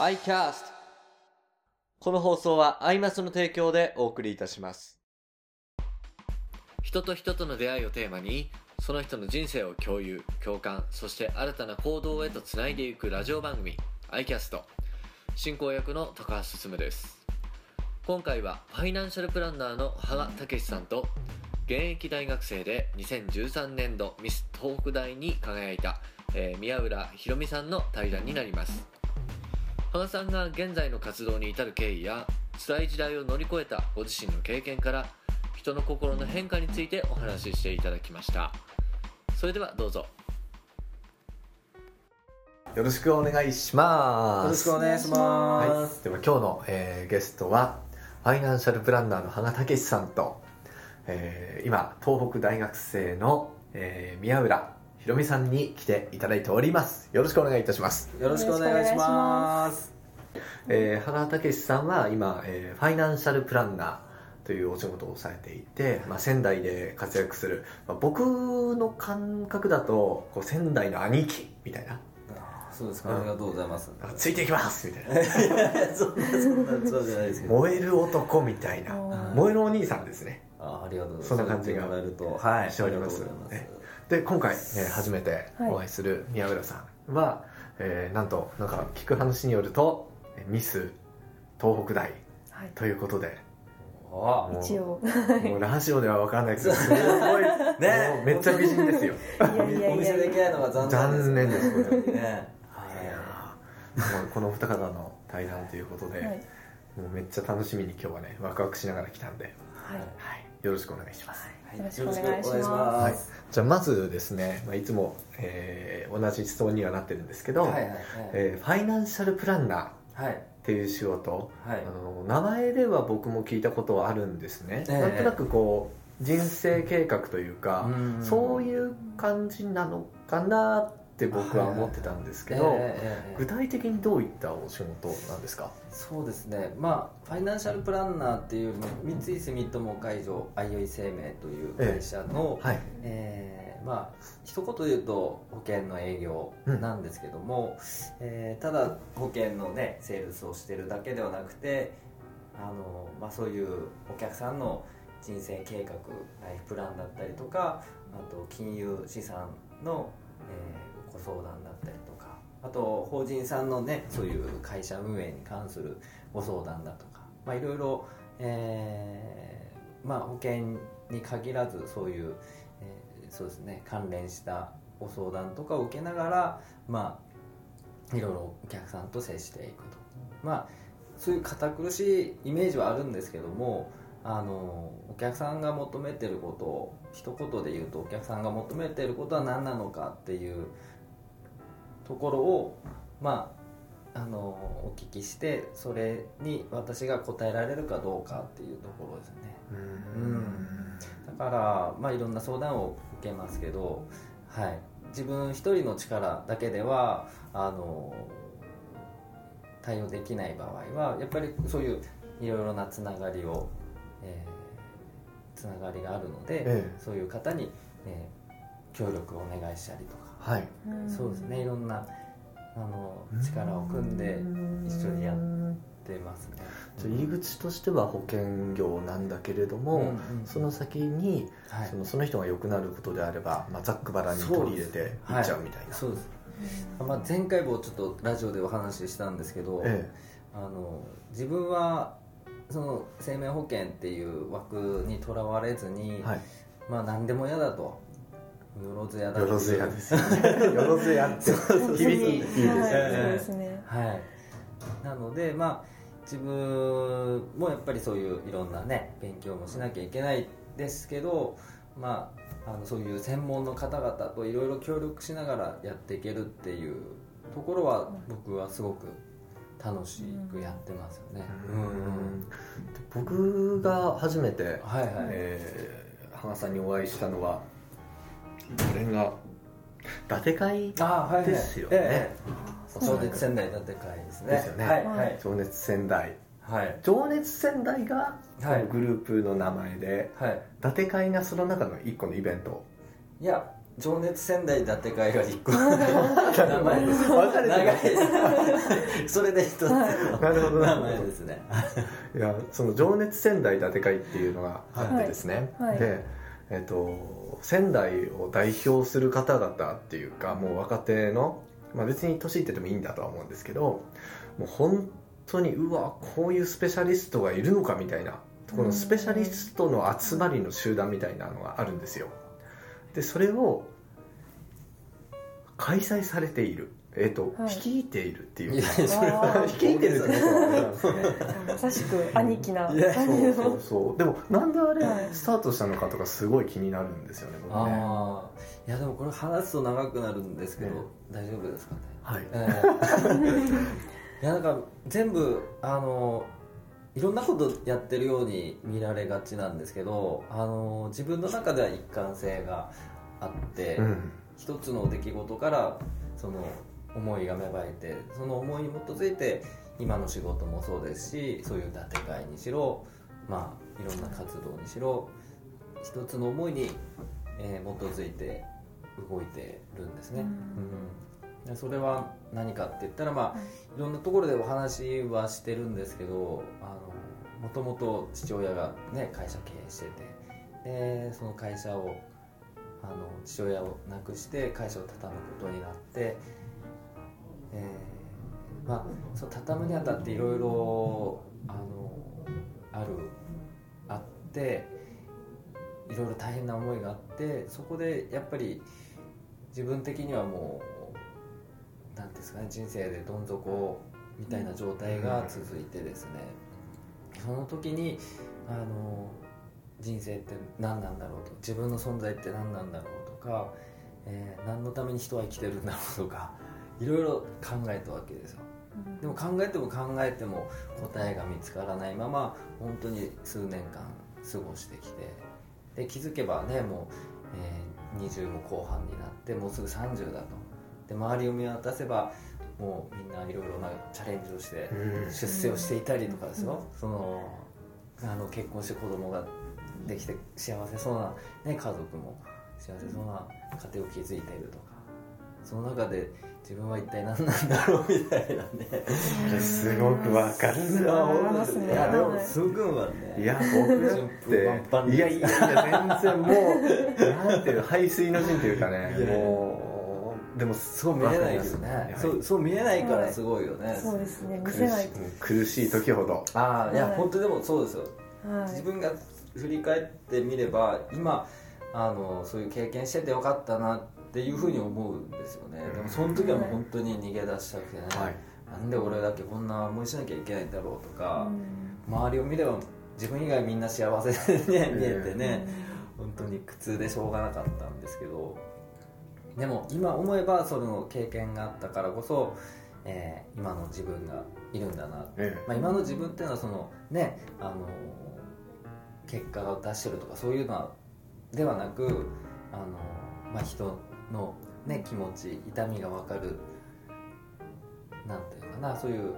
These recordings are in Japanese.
iCast この放送はアイマスの提供でお送りいたします。人と人との出会いをテーマにその人の人生を共有共感そして新たな行動へとつないでいくラジオ番組 iCast 進行役の高橋進です。今回はファイナンシャルプランナーの羽賀武さんと現役大学生で2013年度ミス東北大に輝いた、えー宮浦ひろみさんの対談になります。羽賀さんが現在の活動に至る経緯や辛い時代を乗り越えたご自身の経験から人の心の変化についてお話ししていただきました。それではどうぞ。よろしくお願いします。よろしくお願いしはい。ます。、では今日の、えーゲストはファイナンシャルプランナーの羽賀武さんと、えー今東北大学生の、えー宮浦ひろみさんに来ていただいております。よろしくお願いいたします。よろしくお願いします。えー、原武さんは今、えーファイナンシャルプランナーというお仕事をされていて、まあ、仙台で活躍する、まあ、僕の感覚だとこう仙台の兄貴みたいな。そうですか、ありがとうございます。あついていきますみたいな。そうじゃないですけど。燃える男みたいな。燃えるお兄さんですね。あ、ありがとうございます。そんな感じがそう言ってもらえると、はい、しておりますで今回、ね、初めてはいお会いする宮浦さんは、えーなんとなんか聞く話によるとえミス東北大はい。ということで。あもう一応。もうラジオでは分からないけど すごいね。もうめっちゃ美人ですよ。いやいやお見せできないのが残念です。残念ですね。いやーもうこのお二方の対談ということで、はい。もうめっちゃ楽しみに今日はねワクワクしながら来たんで、はい。はい、よろしくお願いします、はいよろしくお願いします。よろくお願いじゃあまずですね、まあ、いつも、えー同じ質問にはなってるんですけど、はいはいはい。えーファイナンシャルプランナーっはい。ていう仕事、はい。あの名前では僕も聞いたことはあるんですね、ええ。なんとなくこう人生計画というか、うん。そういう感じなのかなって僕は思ってたんですけど、ええええええ具体的にどういったお仕事なんですか？そうですね、まあ、ファイナンシャルプランナーっていう三井住友海上あいおい生命という会社の、はい。えーまあ一言で言うと保険の営業なんですけども、えーただ保険のねセールスをしてるだけではなくてあの、まあ、そういうお客さんの人生計画ライフプランだったりとかあと金融資産の、えーご相談だったりとかあと法人さんのねそういう会社運営に関するご相談だとか、ま、いろいろ、えまあ、保険に限らずそういう、えーそうですね関連したご相談とかを受けながら、まあ、いろいろお客さんと接していくと、まあ、そういう堅苦しいイメージはあるんですけどもあのお客さんが求めてることを一言で言うとお客さんが求めてることは何なのかっていうところをまああのお聞きしてそれに私が答えられるかどうかっていうところですね。うん。だから、まあ、いろんな相談を受けますけど、はい、自分一人の力だけではあの対応できない場合はやっぱりそういういろいろなつながりを、えーつながりがあるので、えそういう方に、えー協力をお願いしたりとか、はい。そうですね。いろんなあの力を組んで一緒にやってますね。じゃあ入り口としては保険業なんだけれども、うんうんその先にはい。そのその人が良くなることであれば、まあ、ざっくばらんに取り入れていっちゃうみたいな、そうです、まあ、前回もちょっとラジオでお話ししたんですけど、えあの自分はその生命保険っていう枠にとらわれずに、えはい。まあ何でも嫌だとよろずやだよろずやですよね。よろずやって響きいいですよはい、ね、そうですね。はい。なのでまあ自分もやっぱりそういういろんなね勉強もしなきゃいけないですけどまああのそういう専門の方々といろいろ協力しながらやっていけるっていうところは僕はすごく楽しくやってますよね。うん。僕が初めて、はいはい、えー羽賀さんにお会いしたのはこれが伊達会あはいはい。ですよね。情熱仙台だって会ですね。ですよね。はいはい。情熱仙台。はい。情熱仙台がグループの名前で、はい。伊達会がその中の一個のイベント。いや情熱仙台伊達会が一個。名前です分かれて長いです。それで一つの なるほど。名前ですね。いやその情熱仙台伊達会っていうのがあってですね、はい。はい。で、えっと仙台を代表する方々っていうかもう若手の、まあ、別に年いっててもいいんだとは思うんですけどもう本当にうわこういうスペシャリストがいるのかみたいなこのスペシャリストの集まりの集団みたいなのがあるんですよ。でそれを開催されているえっ、と、はい。率いているっていういそれは率いてるってことは。あれなんですねまさしく兄貴な。いや感じのそうそうそう。でもなんであれはい。スタートしたのかとかすごい気になるんですよね僕ね。ああいやでもこれ話すと長くなるんですけど、ね。大丈夫ですかね？はい。えー。いやなんか全部あのいろんなことやってるように見られがちなんですけどあの自分の中では一貫性があって、うん。一つの出来事からその思いが芽生えてその思いに基づいて今の仕事もそうですしそういう伊達会にしろまあいろんな活動にしろ一つの思いに、えー基づいて動いてるんですね。うん。でそれは何かって言ったらまあいろんなところでお話はしてるんですけどあのもともと父親がね会社経営しててでその会社をあの父親を亡くして会社を畳むことになって、えーまあその畳むにあたっていろいろあのあるあっていろいろ大変な思いがあってそこでやっぱり自分的にはもうなんていうんですかね人生でどん底みたいな状態が続いてですね、その時にあの人生って何なんだろうと自分の存在って何なんだろうとか、えー何のために人は生きてるんだろうとかいろいろ考えたわけですよ。でも考えても考えても答えが見つからないまま本当に数年間過ごしてきてで気づけばねもう、えー20も後半になってもうすぐ30だと。で周りを見渡せばもうみんないろいろなチャレンジをしてうん。出世をしていたりとかですよ、そのあの結婚して子供ができて幸せそうな、ね、家族も幸せそうな家庭を築いていると。かその中で自分は一体何なんだろうみたいなね。すごくわかるいやな本当ですね。いやでもはいすぐはね。いや僕だっていやいやいや全然もうなんていうの排水の陣というかねもうでもそう見えないですね。はい。そうそう見えないからすごいよね、そうですね。見苦しせないい苦しい時ほど。ああいや、はい。本当でもそうですよ。はい。自分が振り返ってみれば今あのそういう経験しててよかったなっていうふうに思うんですよね、でもその時はもう本当に逃げ出したくてね、はい。なんで俺だけこんな思いしなきゃいけないんだろうとかう、ん。周りを見れば自分以外みんな幸せで、ね、見えてね、うん。本当に苦痛でしょうがなかったんですけど。でも今思えばその経験があったからこそ、えー今の自分がいるんだな。えまあ、今の自分っていうのはそのねあの結果を出してるとかそういうのはではなくあの、まあ、人の、ね、気持ち痛みが分かるなんていうかなそういう、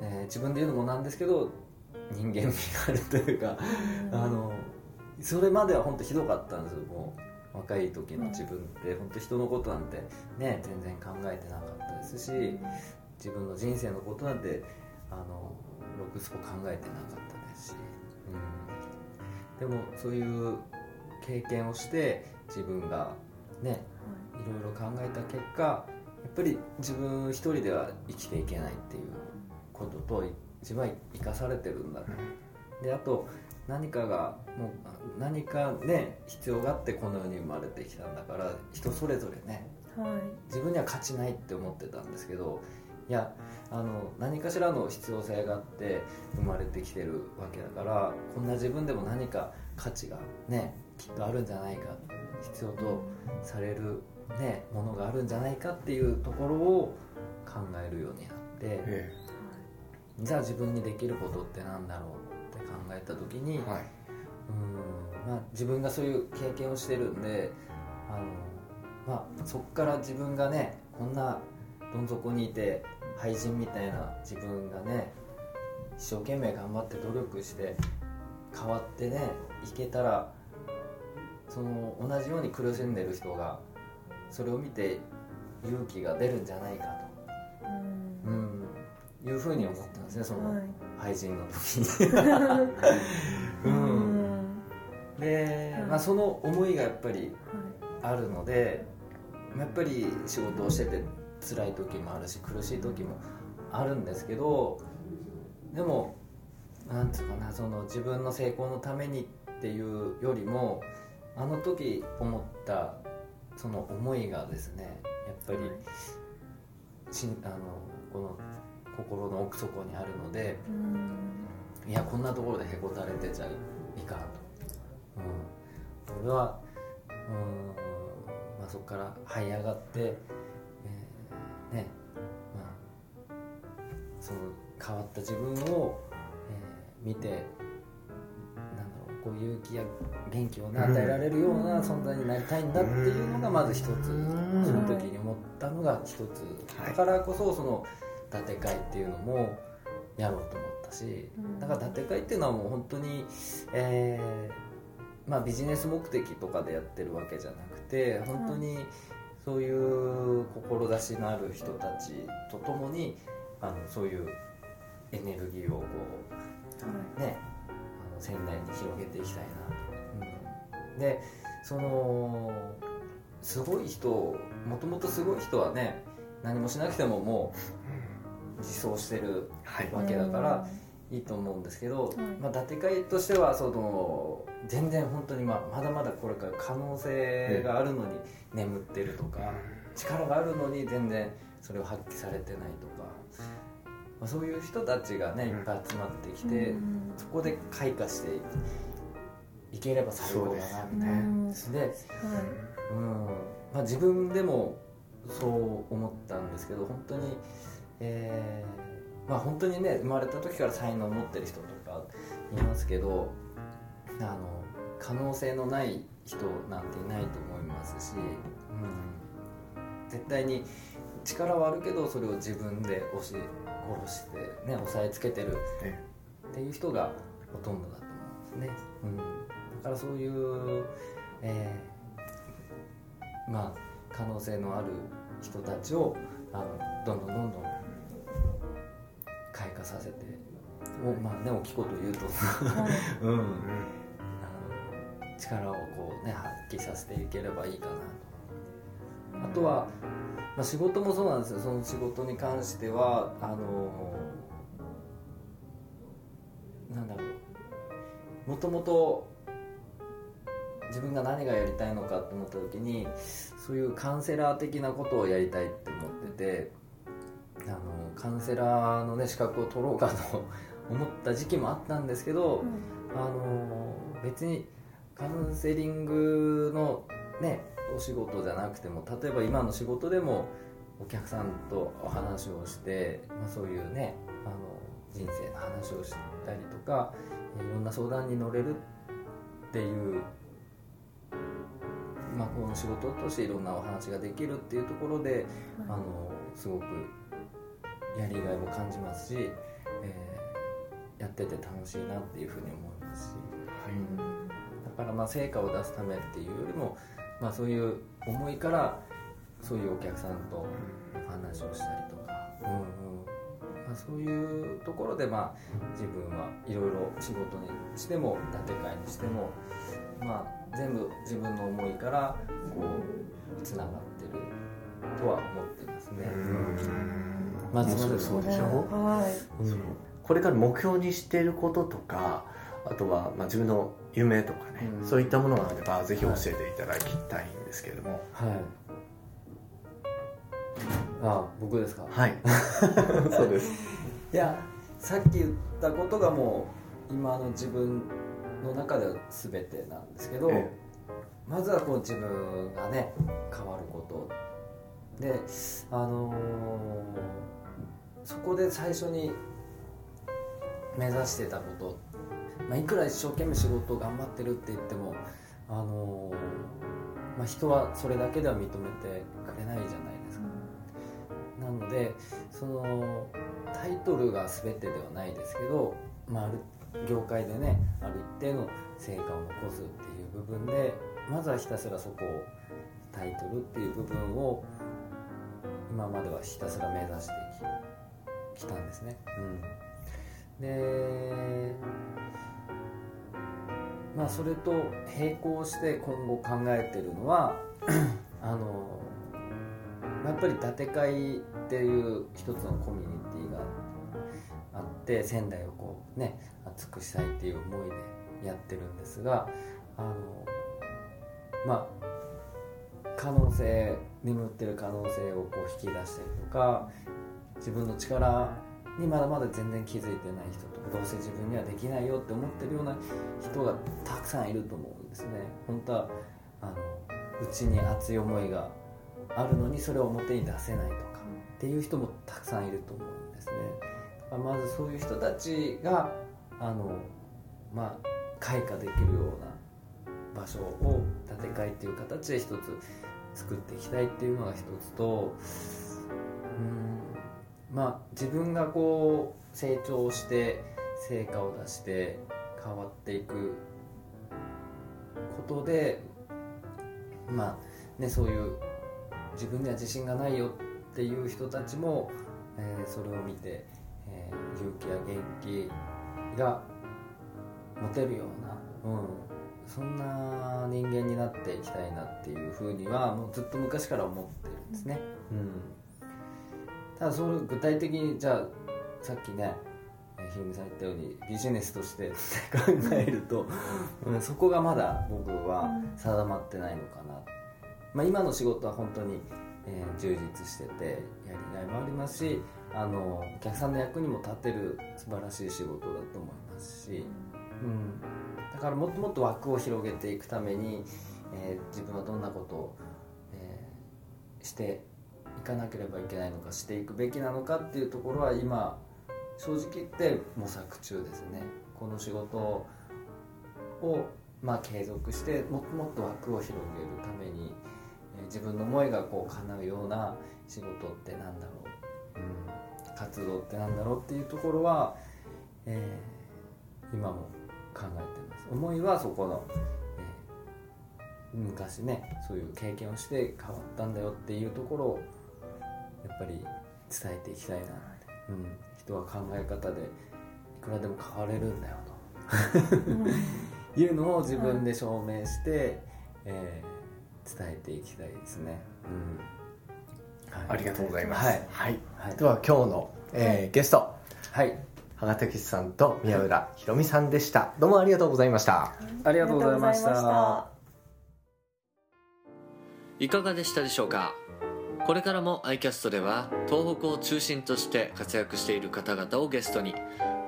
えー自分で言うのもなんですけど人間味があるというかあのそれまでは本当ひどかったんですよもう。若い時の自分って。本当人のことなんてね全然考えてなかったですし自分の人生のことなんてあのろくすこ考えてなかったですし、うん、でもそういう経験をして自分がねいろいろ考えた結果やっぱり自分一人では生きていけないっていうことと自分は生かされてるんだと。であと何かがもう何かね必要があってこの世に生まれてきたんだから人それぞれね。はい。自分には価値ないって思ってたんですけどいやあの何かしらの必要性があって生まれてきてるわけだからこんな自分でも何か価値がねきっとあるんじゃないか必要とされる、ね、ものがあるんじゃないかっていうところを考えるようになってえじゃあ自分にできることってなんだろうって考えた時に、えはい。うんまあ、自分がそういう経験をしてるんであの、まあ、そこから自分がねこんなどん底にいて廃人みたいな自分がね一生懸命頑張って努力して変わってねいけたらその同じように苦しんでる人がそれを見て勇気が出るんじゃないかと、うん、いうふうに思ったんですねそのはい。配信の時に。う うんん。で、はい。まあ、その思いがやっぱりはい。あるのでやっぱり仕事をしてて辛い時もあるし苦しい時もあるんですけどでもなんつうかなその自分の成功のためにっていうよりもあの時思ったその思いがですねやっぱりしあのこの心の奥底にあるのでうん。いやこんなところでへこたれてちゃいかんと、うん、俺はうん、まあ、そこから這い上がって、えーねまあその変わった自分を、えー見てこう勇気や元気をね与えられるような存在になりたいんだっていうのがまず一つ。うん。その時に思ったのが一つ。はい。だからこそその伊達会っていうのもやろうと思ったしうん。だから伊達会っていうのはもう本当に、えーまあ、ビジネス目的とかでやってるわけじゃなくて本当にそういう志のある人たちと共にあのそういうエネルギーをこうね仙台に広げていきたいなと、うん、でそのすごい人もともとすごい人はね何もしなくてももう自走してるはい。わけだからいいと思うんですけど、んまあ、伊達会としてはその全然本当にまあまだまだこれから可能性があるのに眠ってるとか、力があるのに全然それを発揮されてないとか、まあ、そういう人たちがねいっぱい集まってきて、うん。そこで開花していければ最高だなみたいな。うん。ではうん。まあ、自分でもそう思ったんですけど本当に、えーまあ本当にね生まれた時から才能を持ってる人とかいますけどあの可能性のない人なんていないと思いますし、うん、絶対に力はあるけどそれを自分で押し殺してね押さえつけてる。ね。っていう人がほとんどだと思うんですね、うん、だからそういう、えーまあ可能性のある人たちをあのどんどんどんどん開花させておまあね大きいこと言うと。うん、あの力をこうね発揮させていければいいかなとあとは、まあ、仕事もそうなんですよ。その仕事に関してはあのなんだろう。もともと自分が何がやりたいのかって思った時にそういうカウンセラー的なことをやりたいって思っててあのカウンセラーの、ね、資格を取ろうかと思った時期もあったんですけど、あの別にカウンセリングのねお仕事じゃなくても例えば今の仕事でもお客さんとお話をして、まあ、そういうねあの人生の話をしたりとかいろんな相談に乗れるっていう、まあ、この仕事としていろんなお話ができるっていうところであのすごくやりがいも感じますし、えーやってて楽しいなっていうふうに思いますし。だからまあ成果を出すためっていうよりも、まあ、そういう思いからそういうお客さんとお話をしたりとか、うんうん。まあ、そういうところでまあ自分はいろいろ仕事にしても伊達会にしても、まあ、全部自分の思いからこうつながってるとは思ってますね。まあ面白そうでしょ？はい。うん。これから目標にしていることとかあとは、まあ、自分の夢とかね、うん。そういったものがあればぜひ教えていただきたいんですけれども。はい。あ僕ですか？はい。そうです。いやさっき言ったことがもう今の自分の中では全てなんですけど、え。まずはこう自分がね変わること。であのーそこで最初に目指してたこと、まあ、いくら一生懸命仕事を頑張ってるって言っても、あのーまあ、人はそれだけでは認めてくれないじゃないですか。なのでそのタイトルが全てではないですけど、まあ、ある業界でねある一定の成果を残すっていう部分でまずはひたすらそこをタイトルっていう部分を今まではひたすら目指してききたんですね。うん、でまあそれと並行して今後考えてるのは あのやっぱり伊達会っていう一つのコミュニティがあって仙台をこうね熱くしたいっていう思いでやってるんですがあのまあ可能性眠ってる可能性をこう引き出したりとか自分の力にまだまだ全然気づいてない人とかどうせ自分にはできないよって思ってるような人がたくさんいると思うんですね。本当はあのうちに熱い思いがあるのにそれを表に出せないとかっていう人もたくさんいると思うんですね。まずそういう人たちがあのまあ開花できるような場所を建て替えっていう形で一つ作っていきたいっていうのが一つとまあ自分がこう成長して成果を出して変わっていくことでまあねそういう自分には自信がないよっていう人たちも、えーそれを見て、えー勇気や元気が持てるような、うん、そんな人間になっていきたいなっていうふうにはもうずっと昔から思ってるんですね。うん、ただそれ具体的にじゃあさっきねえーひろみさん言ったようにビジネスとして考えると、うん、そこがまだ僕は定まってないのかな、まあ、今の仕事は本当に、えー充実しててやりがいもありますしあのお客さんの役にも立てる素晴らしい仕事だと思いますし、うん、だからもっともっと枠を広げていくために、えー自分はどんなことを、えーしていかなければいけないのかしていくべきなのかっていうところは今正直言って模索中ですね。この仕事を、まあ、継続してもっともっと枠を広げるために、えー自分の思いがこう叶うような仕事ってなんだろう、うん、活動ってなんだろうっていうところは、えー今も考えてます。思いはそこの、えー昔ねそういう経験をして変わったんだよっていうところをやっぱり伝えていきたいな。って、うん、人は考え方でいくらでも変われるんだよと。いうのを自分で証明して、えー伝えていきたいですね、うん。はい、ありがとうございます。はい。はい。はい。では今日の、えーゲスト、はい、羽賀武さんと宮浦ひろみさんでした。どうもありがとうございました。ありがとうございました。いかがでしたでしょうか？これからも iCast では東北を中心として活躍している方々をゲストに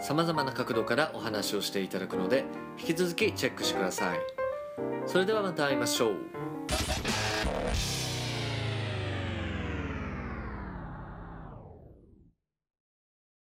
さまざまな角度からお話をしていただくので引き続きチェックしてください。それではまた会いましょう。